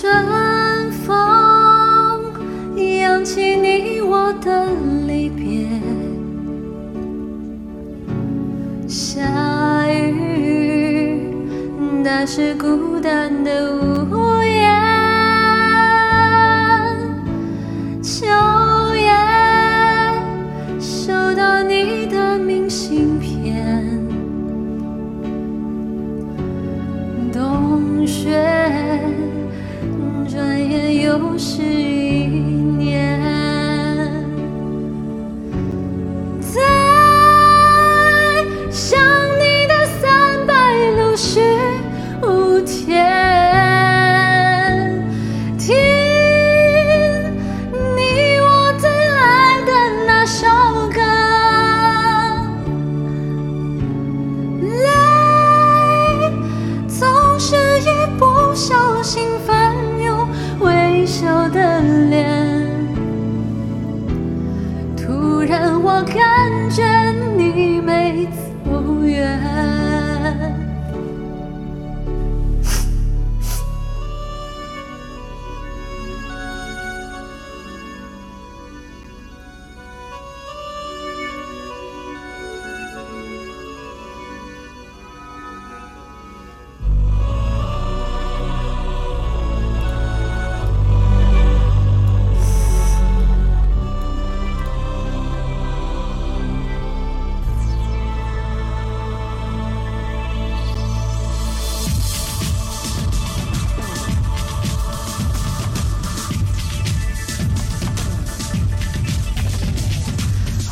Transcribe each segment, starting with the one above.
春风扬起你我的离别，下雨那是孤单的屋又是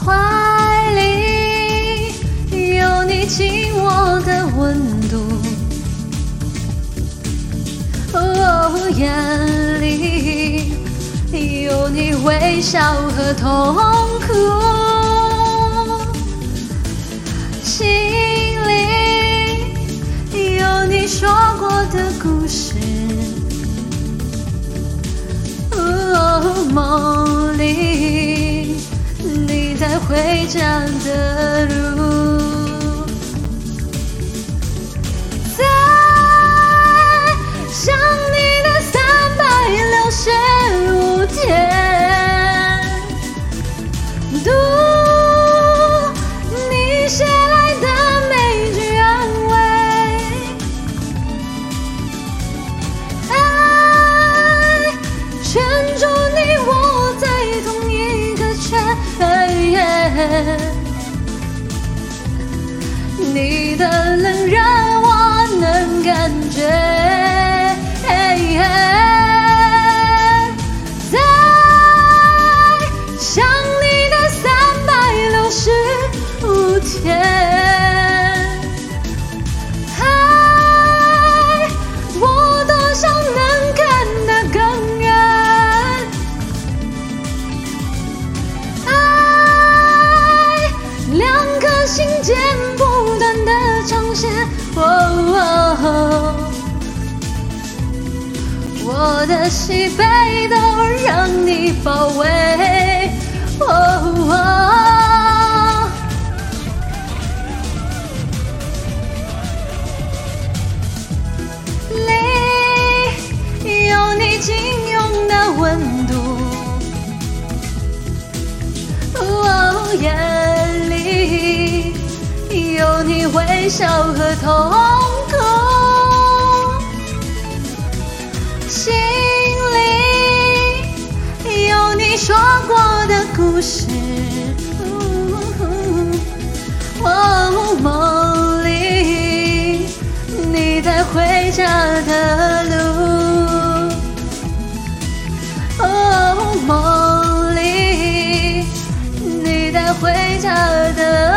怀里有你紧握的温度，哦，眼里有你微笑和痛苦，心里有你说过的故事。哦，梦。在回家的路，在想你的三百六十五天，读你写来的每句安慰。爱圈住你我在同一个圈，你的冷热我能感觉。心间不断的长线。哦哦我的喜悲都让你包围。哦哦里有你紧拥的温度，哦，眼笑和痛苦，心里有你说过的故事。哦，梦里你在回家的路，哦，梦里你在回家的